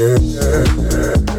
yeah.